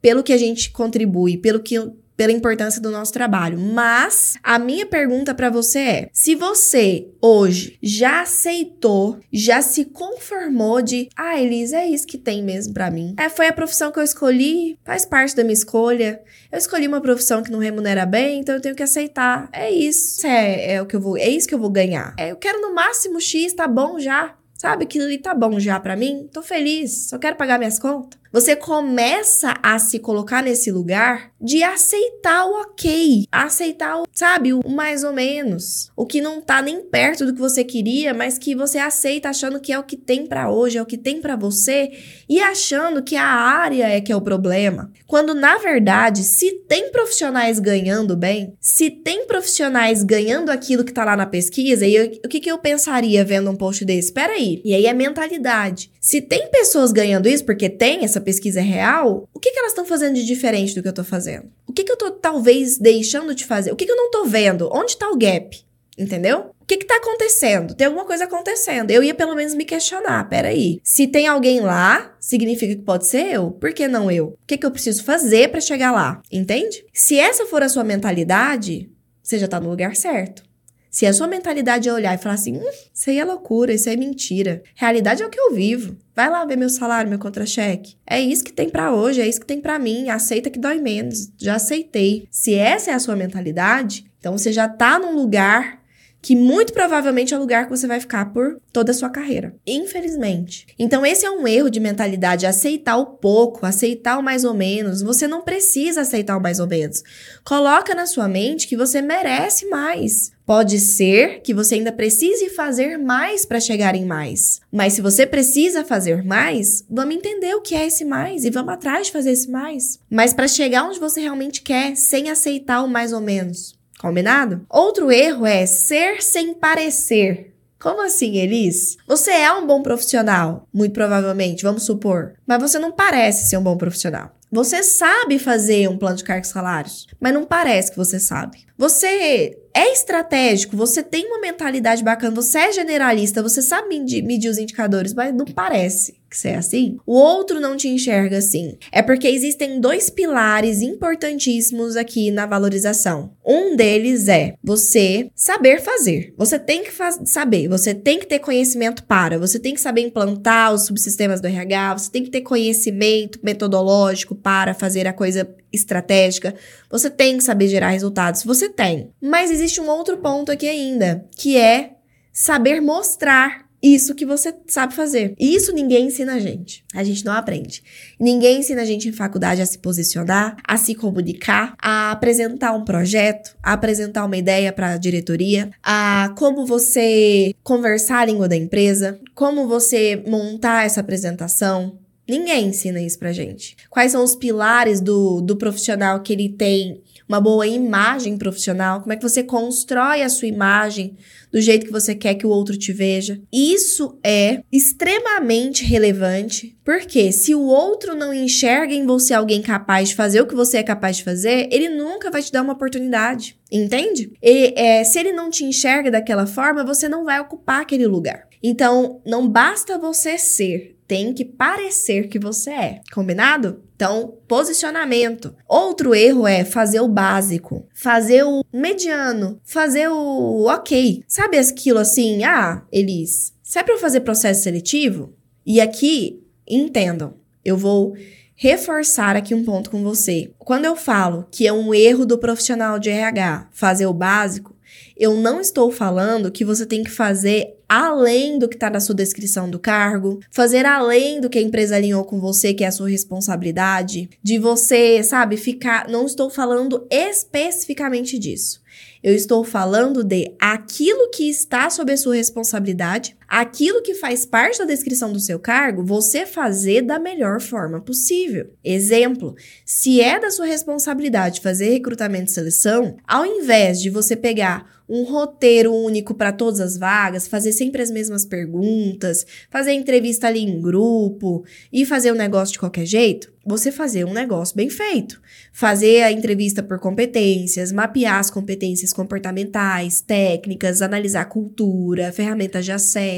pelo que a gente contribui, pelo que pela importância do nosso trabalho. Mas a minha pergunta para você é: se você hoje já aceitou, já se conformou de, ah, Elisa, é isso que tem mesmo para mim. É, foi a profissão que eu escolhi, faz parte da minha escolha. Eu escolhi uma profissão que não remunera bem, então eu tenho que aceitar. É isso. É, é o que eu vou, é isso que eu vou ganhar. É, eu quero no máximo X, tá bom já. Sabe, aquilo ali tá bom já para mim, tô feliz, só quero pagar minhas contas. Você começa a se colocar nesse lugar de aceitar o ok, aceitar o, sabe, o mais ou menos, o que não tá nem perto do que você queria, mas que você aceita achando que é o que tem para hoje, é o que tem para você e achando que a área é que é o problema. Quando na verdade, se tem profissionais ganhando bem, se tem profissionais ganhando aquilo que tá lá na pesquisa, e eu, o que que eu pensaria vendo um post desse? Espera aí. E aí é mentalidade. Se tem pessoas ganhando isso porque tem essa essa pesquisa é real, o que, que elas estão fazendo de diferente do que eu tô fazendo? O que, que eu tô talvez deixando de fazer? O que, que eu não tô vendo? Onde tá o gap? Entendeu? O que que tá acontecendo? Tem alguma coisa acontecendo. Eu ia pelo menos me questionar. Peraí. Se tem alguém lá, significa que pode ser eu? Por que não eu? O que que eu preciso fazer para chegar lá? Entende? Se essa for a sua mentalidade, você já tá no lugar certo. Se a sua mentalidade é olhar e falar assim, hum, isso aí é loucura, isso aí é mentira. Realidade é o que eu vivo. Vai lá ver meu salário, meu contra-cheque. É isso que tem para hoje, é isso que tem para mim. Aceita que dói menos. Já aceitei. Se essa é a sua mentalidade, então você já tá num lugar que muito provavelmente é o lugar que você vai ficar por toda a sua carreira. Infelizmente. Então, esse é um erro de mentalidade, aceitar o pouco, aceitar o mais ou menos. Você não precisa aceitar o mais ou menos. Coloca na sua mente que você merece mais. Pode ser que você ainda precise fazer mais para chegar em mais. Mas se você precisa fazer mais, vamos entender o que é esse mais e vamos atrás de fazer esse mais. Mas para chegar onde você realmente quer, sem aceitar o mais ou menos. Combinado? Outro erro é ser sem parecer. Como assim, Elis? Você é um bom profissional, muito provavelmente, vamos supor, mas você não parece ser um bom profissional. Você sabe fazer um plano de cargos salários, mas não parece que você sabe. Você é estratégico, você tem uma mentalidade bacana, você é generalista, você sabe medir os indicadores, mas não parece que você é assim. O outro não te enxerga assim. É porque existem dois pilares importantíssimos aqui na valorização. Um deles é você saber fazer. Você tem que saber, você tem que ter conhecimento para, você tem que saber implantar os subsistemas do RH, você tem que ter conhecimento metodológico para fazer a coisa estratégica. Você tem que saber gerar resultados. Você tem. Mas existe um outro ponto aqui ainda, que é saber mostrar isso que você sabe fazer. E isso ninguém ensina a gente. A gente não aprende. Ninguém ensina a gente em faculdade a se posicionar, a se comunicar, a apresentar um projeto, a apresentar uma ideia para a diretoria, a como você conversar a língua da empresa, como você montar essa apresentação. Ninguém ensina isso pra gente. Quais são os pilares do, do profissional que ele tem uma boa imagem profissional? Como é que você constrói a sua imagem do jeito que você quer que o outro te veja? Isso é extremamente relevante, porque se o outro não enxerga em você alguém capaz de fazer o que você é capaz de fazer, ele nunca vai te dar uma oportunidade. Entende? Ele, é, se ele não te enxerga daquela forma, você não vai ocupar aquele lugar. Então, não basta você ser, tem que parecer que você é. Combinado? Então, posicionamento. Outro erro é fazer o básico, fazer o mediano, fazer o ok. Sabe aquilo assim? Ah, Elis, se é para eu fazer processo seletivo, e aqui, entendam, eu vou reforçar aqui um ponto com você. Quando eu falo que é um erro do profissional de RH fazer o básico, eu não estou falando que você tem que fazer além do que está na sua descrição do cargo, fazer além do que a empresa alinhou com você, que é a sua responsabilidade, de você, sabe, ficar. Não estou falando especificamente disso. Eu estou falando de aquilo que está sob a sua responsabilidade, aquilo que faz parte da descrição do seu cargo, você fazer da melhor forma possível. Exemplo: se é da sua responsabilidade fazer recrutamento e seleção, ao invés de você pegar um roteiro único para todas as vagas, fazer sempre as mesmas perguntas, fazer entrevista ali em grupo e fazer o um negócio de qualquer jeito, você fazer um negócio bem feito. Fazer a entrevista por competências, mapear as competências comportamentais, técnicas, analisar cultura, ferramentas de acesso.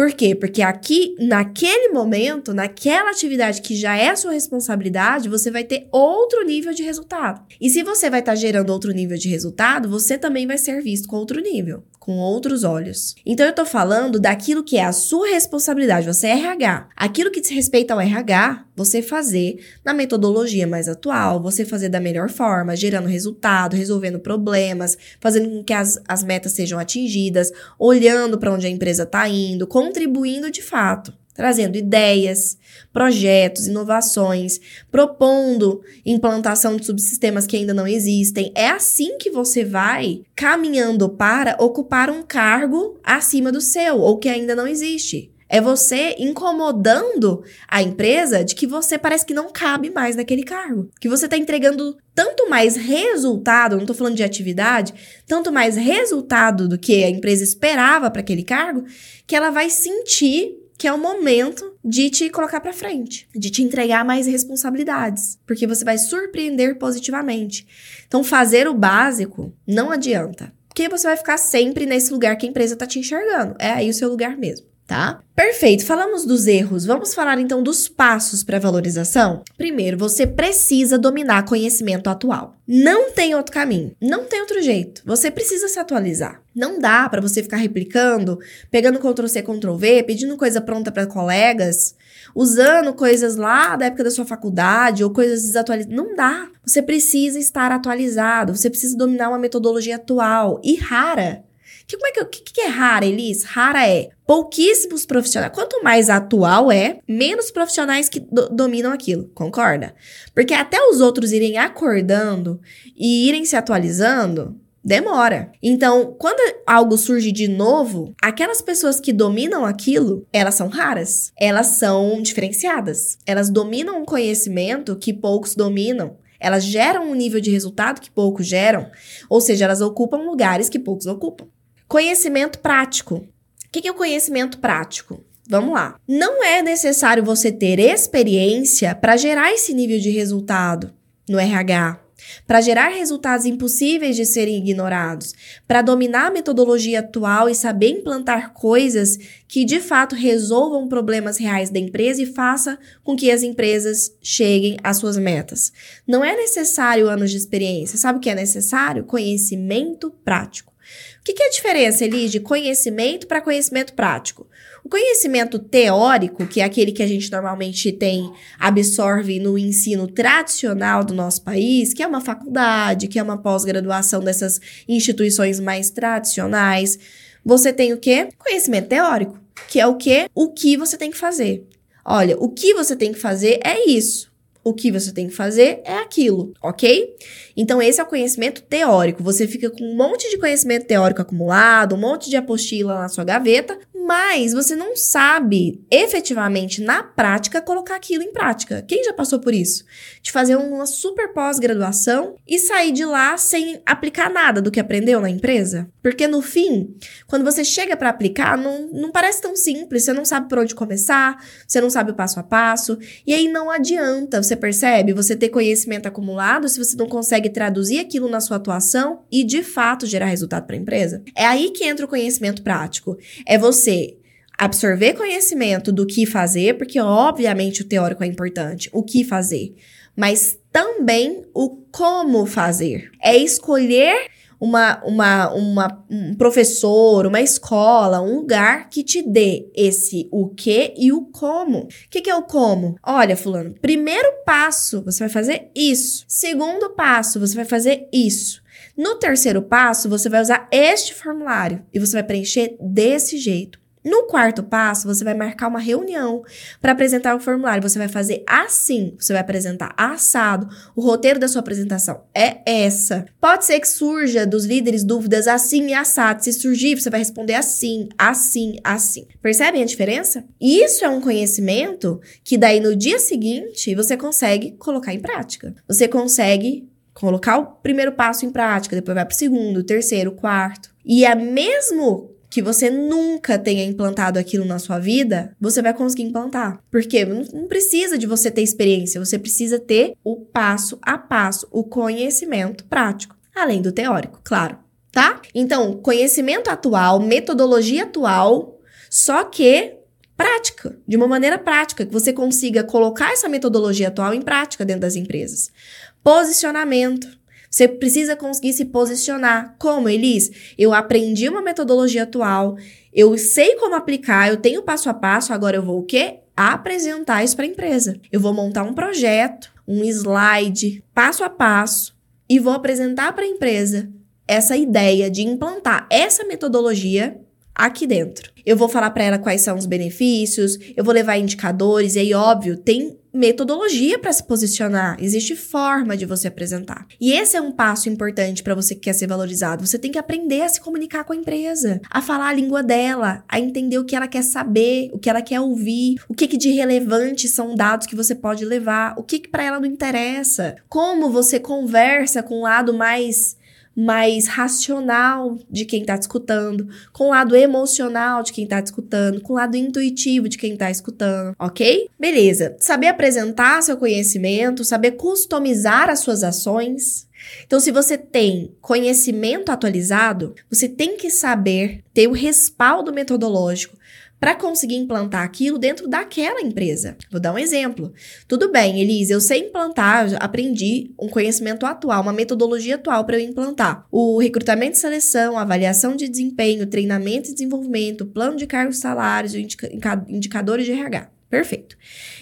Por quê? Porque aqui, naquele momento, naquela atividade que já é sua responsabilidade, você vai ter outro nível de resultado. E se você vai estar tá gerando outro nível de resultado, você também vai ser visto com outro nível com outros olhos. Então eu tô falando daquilo que é a sua responsabilidade, você é RH. Aquilo que diz respeito ao RH, você fazer na metodologia mais atual, você fazer da melhor forma, gerando resultado, resolvendo problemas, fazendo com que as, as metas sejam atingidas, olhando para onde a empresa está indo, contribuindo de fato trazendo ideias, projetos, inovações, propondo implantação de subsistemas que ainda não existem. É assim que você vai caminhando para ocupar um cargo acima do seu ou que ainda não existe. É você incomodando a empresa de que você parece que não cabe mais naquele cargo. Que você está entregando tanto mais resultado, não estou falando de atividade, tanto mais resultado do que a empresa esperava para aquele cargo, que ela vai sentir que é o momento de te colocar para frente, de te entregar mais responsabilidades, porque você vai surpreender positivamente. Então, fazer o básico não adianta, porque você vai ficar sempre nesse lugar que a empresa tá te enxergando. É aí o seu lugar mesmo tá? Perfeito. Falamos dos erros. Vamos falar então dos passos para valorização? Primeiro, você precisa dominar conhecimento atual. Não tem outro caminho, não tem outro jeito. Você precisa se atualizar. Não dá para você ficar replicando, pegando Ctrl C, Ctrl V, pedindo coisa pronta para colegas, usando coisas lá da época da sua faculdade ou coisas desatualizadas. Não dá. Você precisa estar atualizado, você precisa dominar uma metodologia atual e rara. Que, como é que, que, que é rara, Elis? Rara é pouquíssimos profissionais. Quanto mais atual é, menos profissionais que do, dominam aquilo, concorda? Porque até os outros irem acordando e irem se atualizando, demora. Então, quando algo surge de novo, aquelas pessoas que dominam aquilo, elas são raras. Elas são diferenciadas. Elas dominam um conhecimento que poucos dominam. Elas geram um nível de resultado que poucos geram, ou seja, elas ocupam lugares que poucos ocupam. Conhecimento prático. O que é o conhecimento prático? Vamos lá. Não é necessário você ter experiência para gerar esse nível de resultado no RH para gerar resultados impossíveis de serem ignorados, para dominar a metodologia atual e saber implantar coisas que de fato resolvam problemas reais da empresa e faça com que as empresas cheguem às suas metas. Não é necessário anos de experiência, sabe o que é necessário? Conhecimento prático. O que, é a diferença, Elis, de conhecimento para conhecimento prático? O conhecimento teórico, que é aquele que a gente normalmente tem, absorve no ensino tradicional do nosso país, que é uma faculdade, que é uma pós-graduação dessas instituições mais tradicionais, você tem o quê? Conhecimento teórico, que é o quê? O que você tem que fazer. Olha, o que você tem que fazer é isso. O que você tem que fazer é aquilo, ok? Então, esse é o conhecimento teórico. Você fica com um monte de conhecimento teórico acumulado, um monte de apostila na sua gaveta, mas você não sabe efetivamente na prática colocar aquilo em prática. Quem já passou por isso? De fazer uma super pós-graduação e sair de lá sem aplicar nada do que aprendeu na empresa? Porque no fim, quando você chega para aplicar, não, não parece tão simples, você não sabe por onde começar, você não sabe o passo a passo, e aí não adianta, você percebe, você ter conhecimento acumulado se você não consegue traduzir aquilo na sua atuação e de fato gerar resultado para a empresa. É aí que entra o conhecimento prático. É você absorver conhecimento do que fazer, porque obviamente o teórico é importante, o que fazer, mas também o como fazer. É escolher uma, uma, uma, um professor, uma escola, um lugar que te dê esse o que e o como. O que, que é o como? Olha, fulano, primeiro passo, você vai fazer isso. Segundo passo, você vai fazer isso. No terceiro passo, você vai usar este formulário e você vai preencher desse jeito. No quarto passo, você vai marcar uma reunião para apresentar o formulário. Você vai fazer assim, você vai apresentar assado. O roteiro da sua apresentação é essa. Pode ser que surja dos líderes dúvidas assim e assado. Se surgir, você vai responder assim, assim, assim. Percebem a diferença? Isso é um conhecimento que daí no dia seguinte você consegue colocar em prática. Você consegue colocar o primeiro passo em prática, depois vai para o segundo, terceiro, quarto. E é mesmo que você nunca tenha implantado aquilo na sua vida, você vai conseguir implantar. Porque não precisa de você ter experiência, você precisa ter o passo a passo, o conhecimento prático, além do teórico, claro, tá? Então, conhecimento atual, metodologia atual, só que prática, de uma maneira prática, que você consiga colocar essa metodologia atual em prática dentro das empresas. Posicionamento. Você precisa conseguir se posicionar. Como, Elis? Eu aprendi uma metodologia atual, eu sei como aplicar, eu tenho passo a passo, agora eu vou o quê? Apresentar isso para a empresa. Eu vou montar um projeto, um slide, passo a passo, e vou apresentar para a empresa essa ideia de implantar essa metodologia aqui dentro. Eu vou falar para ela quais são os benefícios, eu vou levar indicadores, e aí, óbvio, tem metodologia para se posicionar, existe forma de você apresentar. E esse é um passo importante para você que quer ser valorizado. Você tem que aprender a se comunicar com a empresa, a falar a língua dela, a entender o que ela quer saber, o que ela quer ouvir, o que, que de relevante são dados que você pode levar, o que, que para ela não interessa, como você conversa com o lado mais mais racional de quem está escutando, com o lado emocional de quem está escutando, com o lado intuitivo de quem está escutando, ok? Beleza. Saber apresentar seu conhecimento, saber customizar as suas ações. Então, se você tem conhecimento atualizado, você tem que saber ter o respaldo metodológico para conseguir implantar aquilo dentro daquela empresa. Vou dar um exemplo. Tudo bem, Elise, eu sei implantar, aprendi um conhecimento atual, uma metodologia atual para eu implantar. O recrutamento e seleção, avaliação de desempenho, treinamento e desenvolvimento, plano de cargos salários, indicadores de RH. Perfeito.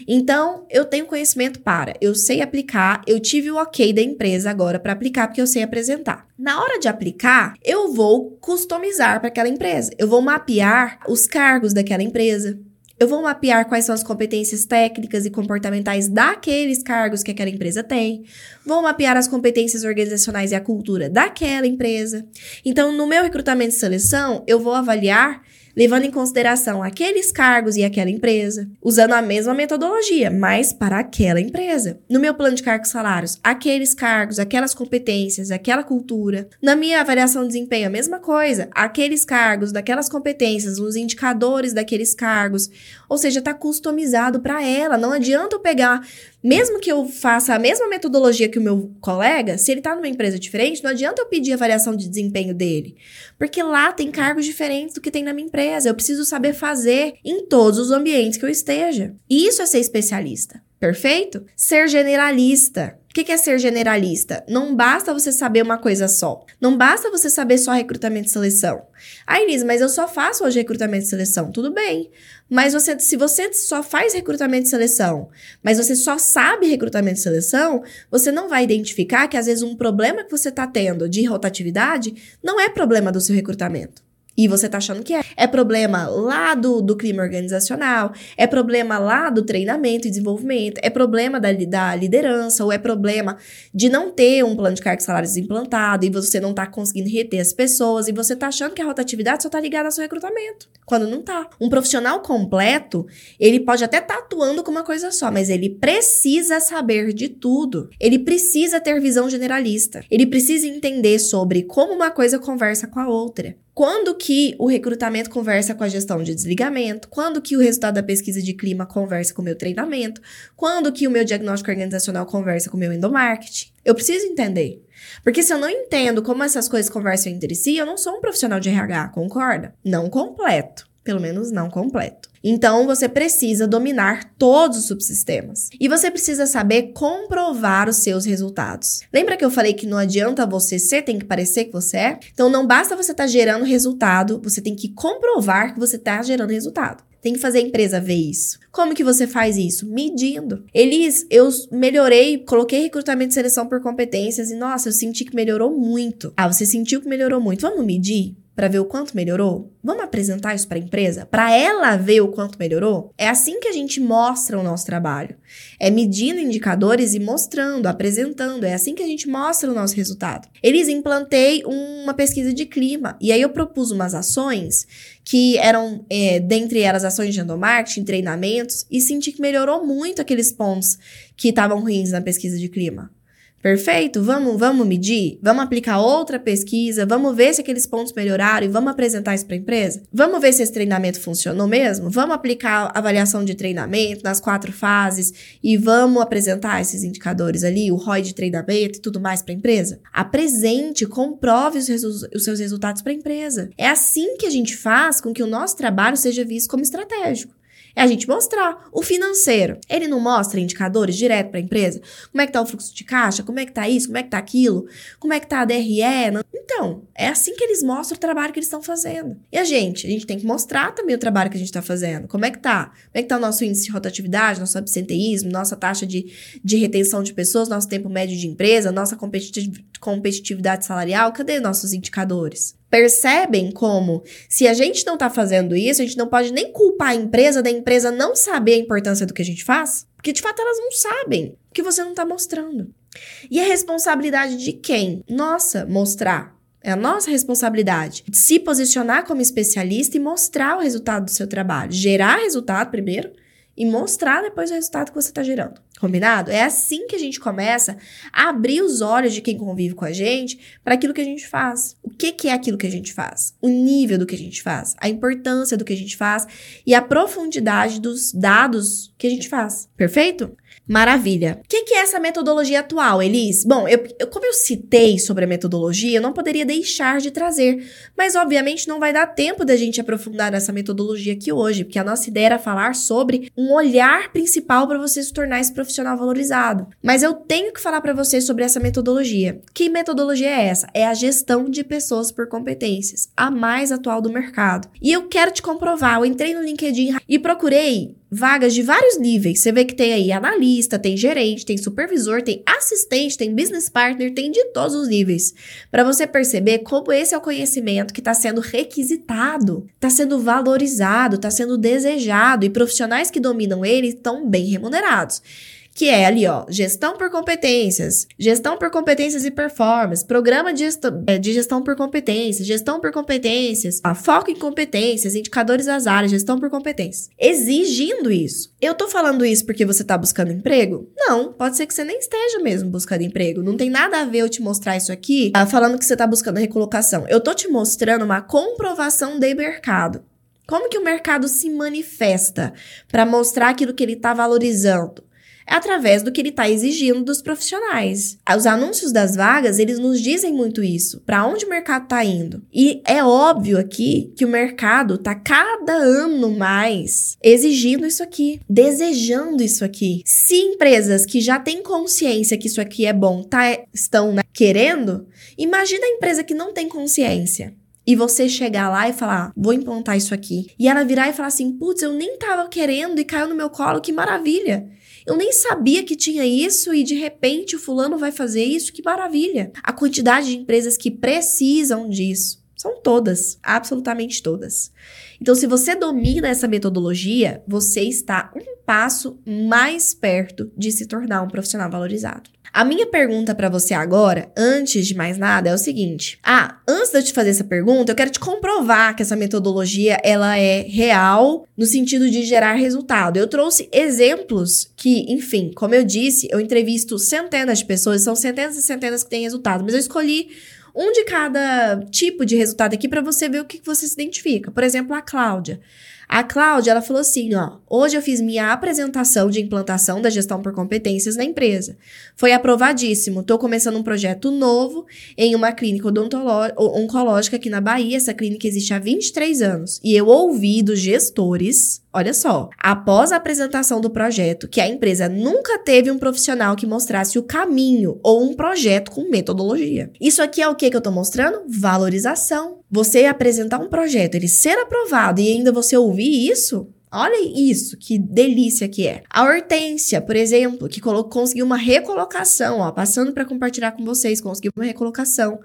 Então, eu tenho conhecimento para, eu sei aplicar, eu tive o ok da empresa agora para aplicar, porque eu sei apresentar. Na hora de aplicar, eu vou customizar para aquela empresa. Eu vou mapear os cargos daquela empresa. Eu vou mapear quais são as competências técnicas e comportamentais daqueles cargos que aquela empresa tem. Vou mapear as competências organizacionais e a cultura daquela empresa. Então, no meu recrutamento e seleção, eu vou avaliar levando em consideração aqueles cargos e aquela empresa, usando a mesma metodologia, mas para aquela empresa. No meu plano de cargos e salários, aqueles cargos, aquelas competências, aquela cultura. Na minha avaliação de desempenho, a mesma coisa, aqueles cargos, daquelas competências, os indicadores daqueles cargos. Ou seja, está customizado para ela. Não adianta eu pegar mesmo que eu faça a mesma metodologia que o meu colega, se ele está numa empresa diferente, não adianta eu pedir avaliação de desempenho dele. Porque lá tem cargos diferentes do que tem na minha empresa. Eu preciso saber fazer em todos os ambientes que eu esteja. E isso é ser especialista. Perfeito? Ser generalista. O que é ser generalista? Não basta você saber uma coisa só. Não basta você saber só recrutamento e seleção. Ah, Inês, mas eu só faço hoje recrutamento e seleção. Tudo bem. Mas você, se você só faz recrutamento e seleção, mas você só sabe recrutamento e seleção, você não vai identificar que às vezes um problema que você está tendo de rotatividade não é problema do seu recrutamento. E você tá achando que é. É problema lá do, do clima organizacional, é problema lá do treinamento e desenvolvimento, é problema da, da liderança, ou é problema de não ter um plano de cargos e salários implantado e você não tá conseguindo reter as pessoas e você tá achando que a rotatividade só tá ligada ao seu recrutamento, quando não tá. Um profissional completo, ele pode até tá atuando com uma coisa só, mas ele precisa saber de tudo. Ele precisa ter visão generalista. Ele precisa entender sobre como uma coisa conversa com a outra. Quando que o recrutamento conversa com a gestão de desligamento? Quando que o resultado da pesquisa de clima conversa com o meu treinamento? Quando que o meu diagnóstico organizacional conversa com o meu endomarketing? Eu preciso entender. Porque se eu não entendo como essas coisas conversam entre si, eu não sou um profissional de RH, concorda? Não completo. Pelo menos não completo. Então, você precisa dominar todos os subsistemas. E você precisa saber comprovar os seus resultados. Lembra que eu falei que não adianta você ser, tem que parecer que você é? Então, não basta você estar tá gerando resultado, você tem que comprovar que você está gerando resultado. Tem que fazer a empresa ver isso. Como que você faz isso? Medindo. Elis, eu melhorei, coloquei recrutamento e seleção por competências e nossa, eu senti que melhorou muito. Ah, você sentiu que melhorou muito. Vamos medir? Para ver o quanto melhorou? Vamos apresentar isso para a empresa? Para ela ver o quanto melhorou? É assim que a gente mostra o nosso trabalho. É medindo indicadores e mostrando, apresentando. É assim que a gente mostra o nosso resultado. Eles implantei uma pesquisa de clima e aí eu propus umas ações que eram, é, dentre elas, ações de endomarketing, treinamentos, e senti que melhorou muito aqueles pontos que estavam ruins na pesquisa de clima. Perfeito? Vamos, vamos medir? Vamos aplicar outra pesquisa? Vamos ver se aqueles pontos melhoraram e vamos apresentar isso para a empresa? Vamos ver se esse treinamento funcionou mesmo? Vamos aplicar avaliação de treinamento nas quatro fases e vamos apresentar esses indicadores ali, o ROI de treinamento e tudo mais para a empresa? Apresente, comprove os, os seus resultados para a empresa. É assim que a gente faz com que o nosso trabalho seja visto como estratégico. É a gente mostrar. O financeiro, ele não mostra indicadores direto para a empresa? Como é que tá o fluxo de caixa? Como é que tá isso? Como é que tá aquilo? Como é que tá a DRE? Então, é assim que eles mostram o trabalho que eles estão fazendo. E a gente? A gente tem que mostrar também o trabalho que a gente está fazendo. Como é que tá? Como é que tá o nosso índice de rotatividade, nosso absenteísmo, nossa taxa de, de retenção de pessoas, nosso tempo médio de empresa, nossa competitividade salarial? Cadê nossos indicadores? Percebem como, se a gente não tá fazendo isso, a gente não pode nem culpar a empresa da empresa não saber a importância do que a gente faz, porque de fato elas não sabem, que você não tá mostrando. E a responsabilidade de quem? Nossa, mostrar. É a nossa responsabilidade se posicionar como especialista e mostrar o resultado do seu trabalho. Gerar resultado primeiro e mostrar depois o resultado que você está gerando. Combinado? É assim que a gente começa a abrir os olhos de quem convive com a gente para aquilo que a gente faz. O que, que é aquilo que a gente faz? O nível do que a gente faz, a importância do que a gente faz e a profundidade dos dados que a gente faz. Perfeito? Maravilha. O que, que, é essa metodologia atual, Elis? Bom, eu, eu, como eu citei sobre a metodologia, eu não poderia deixar de trazer, mas obviamente não vai dar tempo da gente aprofundar nessa metodologia aqui hoje, porque a nossa ideia era falar sobre um olhar principal para você se tornar esse profissional valorizado. Mas eu tenho que falar para você sobre essa metodologia. Que metodologia é essa? É a gestão de pessoas por competências, a mais atual do mercado. E eu quero te comprovar. Eu entrei no LinkedIn e procurei vagas de vários níveis. Você vê que tem aí analista, tem gerente, tem supervisor, tem assistente, tem business partner, tem de todos os níveis. Para você perceber como esse é o conhecimento que está sendo requisitado, está sendo valorizado, está sendo desejado e profissionais que dominam ele estão bem remunerados. Que é ali, ó, gestão por competências, gestão por competências e performance, programa de gestão, é, de gestão por competências, gestão por competências, a foco em competências, indicadores das áreas, gestão por competências. Exigindo isso. Eu tô falando isso porque você tá buscando emprego? Não, pode ser que você nem esteja mesmo buscando emprego. Não tem nada a ver eu te mostrar isso aqui, ah, falando que você tá buscando recolocação. Eu tô te mostrando uma comprovação de mercado. Como que o mercado se manifesta para mostrar aquilo que ele está valorizando? Através do que ele está exigindo dos profissionais. Os anúncios das vagas, eles nos dizem muito isso, para onde o mercado está indo. E é óbvio aqui que o mercado está cada ano mais exigindo isso aqui, desejando isso aqui. Se empresas que já têm consciência que isso aqui é bom tá, estão né, querendo, imagina a empresa que não tem consciência e você chegar lá e falar, vou implantar isso aqui. E ela virar e falar assim, putz, eu nem tava querendo e caiu no meu colo, que maravilha. Eu nem sabia que tinha isso e de repente o fulano vai fazer isso, que maravilha. A quantidade de empresas que precisam disso são todas, absolutamente todas. Então, se você domina essa metodologia, você está um passo mais perto de se tornar um profissional valorizado. A minha pergunta para você agora, antes de mais nada, é o seguinte: ah, antes de eu te fazer essa pergunta, eu quero te comprovar que essa metodologia ela é real no sentido de gerar resultado. Eu trouxe exemplos que, enfim, como eu disse, eu entrevisto centenas de pessoas, são centenas e centenas que têm resultado, mas eu escolhi um de cada tipo de resultado aqui para você ver o que você se identifica. Por exemplo, a Cláudia. A Cláudia, ela falou assim, ó, hoje eu fiz minha apresentação de implantação da gestão por competências na empresa. Foi aprovadíssimo. Estou começando um projeto novo em uma clínica oncológica aqui na Bahia. Essa clínica existe há 23 anos. E eu ouvi dos gestores Olha só, após a apresentação do projeto, que a empresa nunca teve um profissional que mostrasse o caminho ou um projeto com metodologia. Isso aqui é o que, que eu tô mostrando? Valorização. Você apresentar um projeto, ele ser aprovado e ainda você ouvir isso, Olha isso, que delícia que é. A Hortência, por exemplo, que conseguiu uma recolocação, ó, passando para compartilhar com vocês, conseguiu uma recolocação.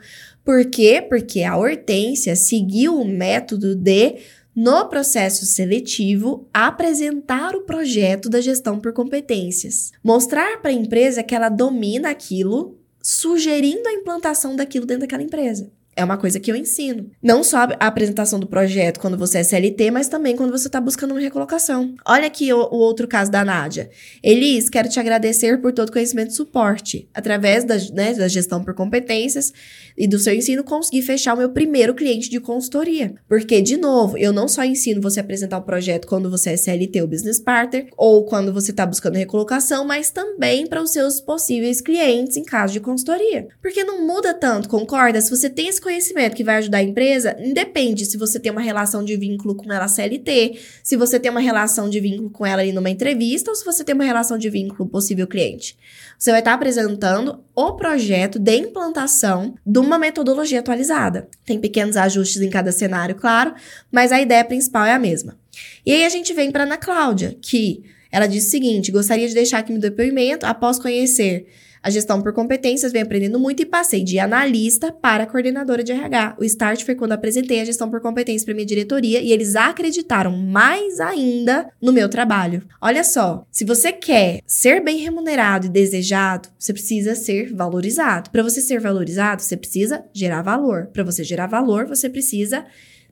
Por quê? Porque a Hortência seguiu o método de no processo seletivo, apresentar o projeto da gestão por competências. Mostrar para a empresa que ela domina aquilo, sugerindo a implantação daquilo dentro daquela empresa. É uma coisa que eu ensino. Não só a apresentação do projeto quando você é CLT, mas também quando você está buscando uma recolocação. Olha aqui o, o, outro caso da Nádia. Elis, quero te agradecer por todo o conhecimento e suporte. Através da, né, da gestão por competências e do seu ensino, consegui fechar o meu primeiro cliente de consultoria. Porque, de novo, eu não só ensino você a apresentar o projeto quando você é CLT ou business partner, ou quando você está buscando recolocação, mas também para os seus possíveis clientes em caso de consultoria. Porque não muda tanto, concorda? Se você tem esse conhecimento que vai ajudar a empresa, independe se você tem uma relação de vínculo com ela CLT, se você tem uma relação de vínculo com ela ali numa entrevista, ou se você tem uma relação de vínculo possível cliente. Você vai estar apresentando o projeto de implantação de uma metodologia atualizada. Tem pequenos ajustes em cada cenário, claro, mas a ideia principal é a mesma. E aí a gente vem para Ana Cláudia, que ela diz o seguinte: gostaria de deixar aqui meu depoimento após conhecer a gestão por competências, venho aprendendo muito e passei de analista para coordenadora de RH. O start foi quando apresentei a gestão por competências para minha diretoria e eles acreditaram mais ainda no meu trabalho. Olha só, se você quer ser bem remunerado e desejado, você precisa ser valorizado. Para você ser valorizado, você precisa gerar valor. Para você gerar valor, você precisa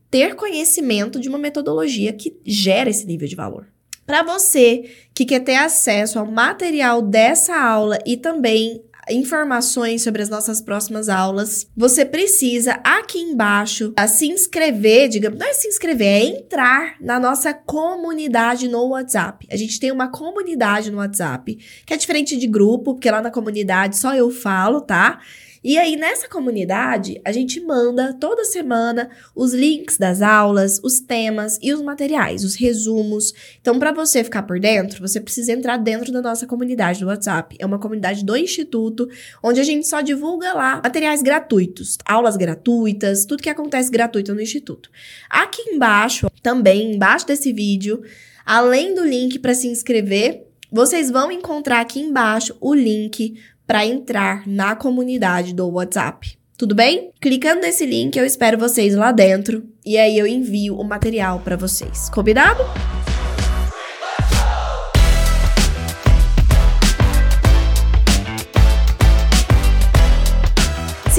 ter conhecimento de uma metodologia que gera esse nível de valor. Para você que quer ter acesso ao material dessa aula e também informações sobre as nossas próximas aulas, você precisa aqui embaixo se inscrever, digamos, não é se inscrever, é entrar na nossa comunidade no WhatsApp. A gente tem uma comunidade no WhatsApp, que é diferente de grupo, porque lá na comunidade só eu falo, tá? E aí, nessa comunidade, a gente manda toda semana os links das aulas, os temas e os materiais, os resumos. Então, para você ficar por dentro, você precisa entrar dentro da nossa comunidade do WhatsApp. É uma comunidade do Instituto, onde a gente só divulga lá materiais gratuitos, aulas gratuitas, tudo que acontece gratuito no Instituto. Aqui embaixo, também embaixo desse vídeo, além do link para se inscrever, vocês vão encontrar aqui embaixo o link para entrar na comunidade do WhatsApp. Tudo bem? Clicando nesse link, eu espero vocês lá dentro e aí eu envio o material para vocês. Combinado?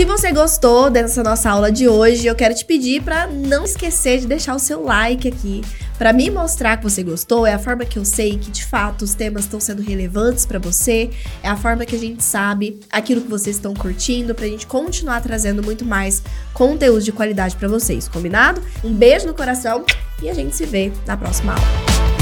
Se você gostou dessa nossa aula de hoje, eu quero te pedir para não esquecer de deixar o seu like aqui. Para me mostrar que você gostou, é a forma que eu sei que de fato os temas estão sendo relevantes para você, é a forma que a gente sabe aquilo que vocês estão curtindo pra gente continuar trazendo muito mais conteúdo de qualidade para vocês, combinado? Um beijo no coração e a gente se vê na próxima aula.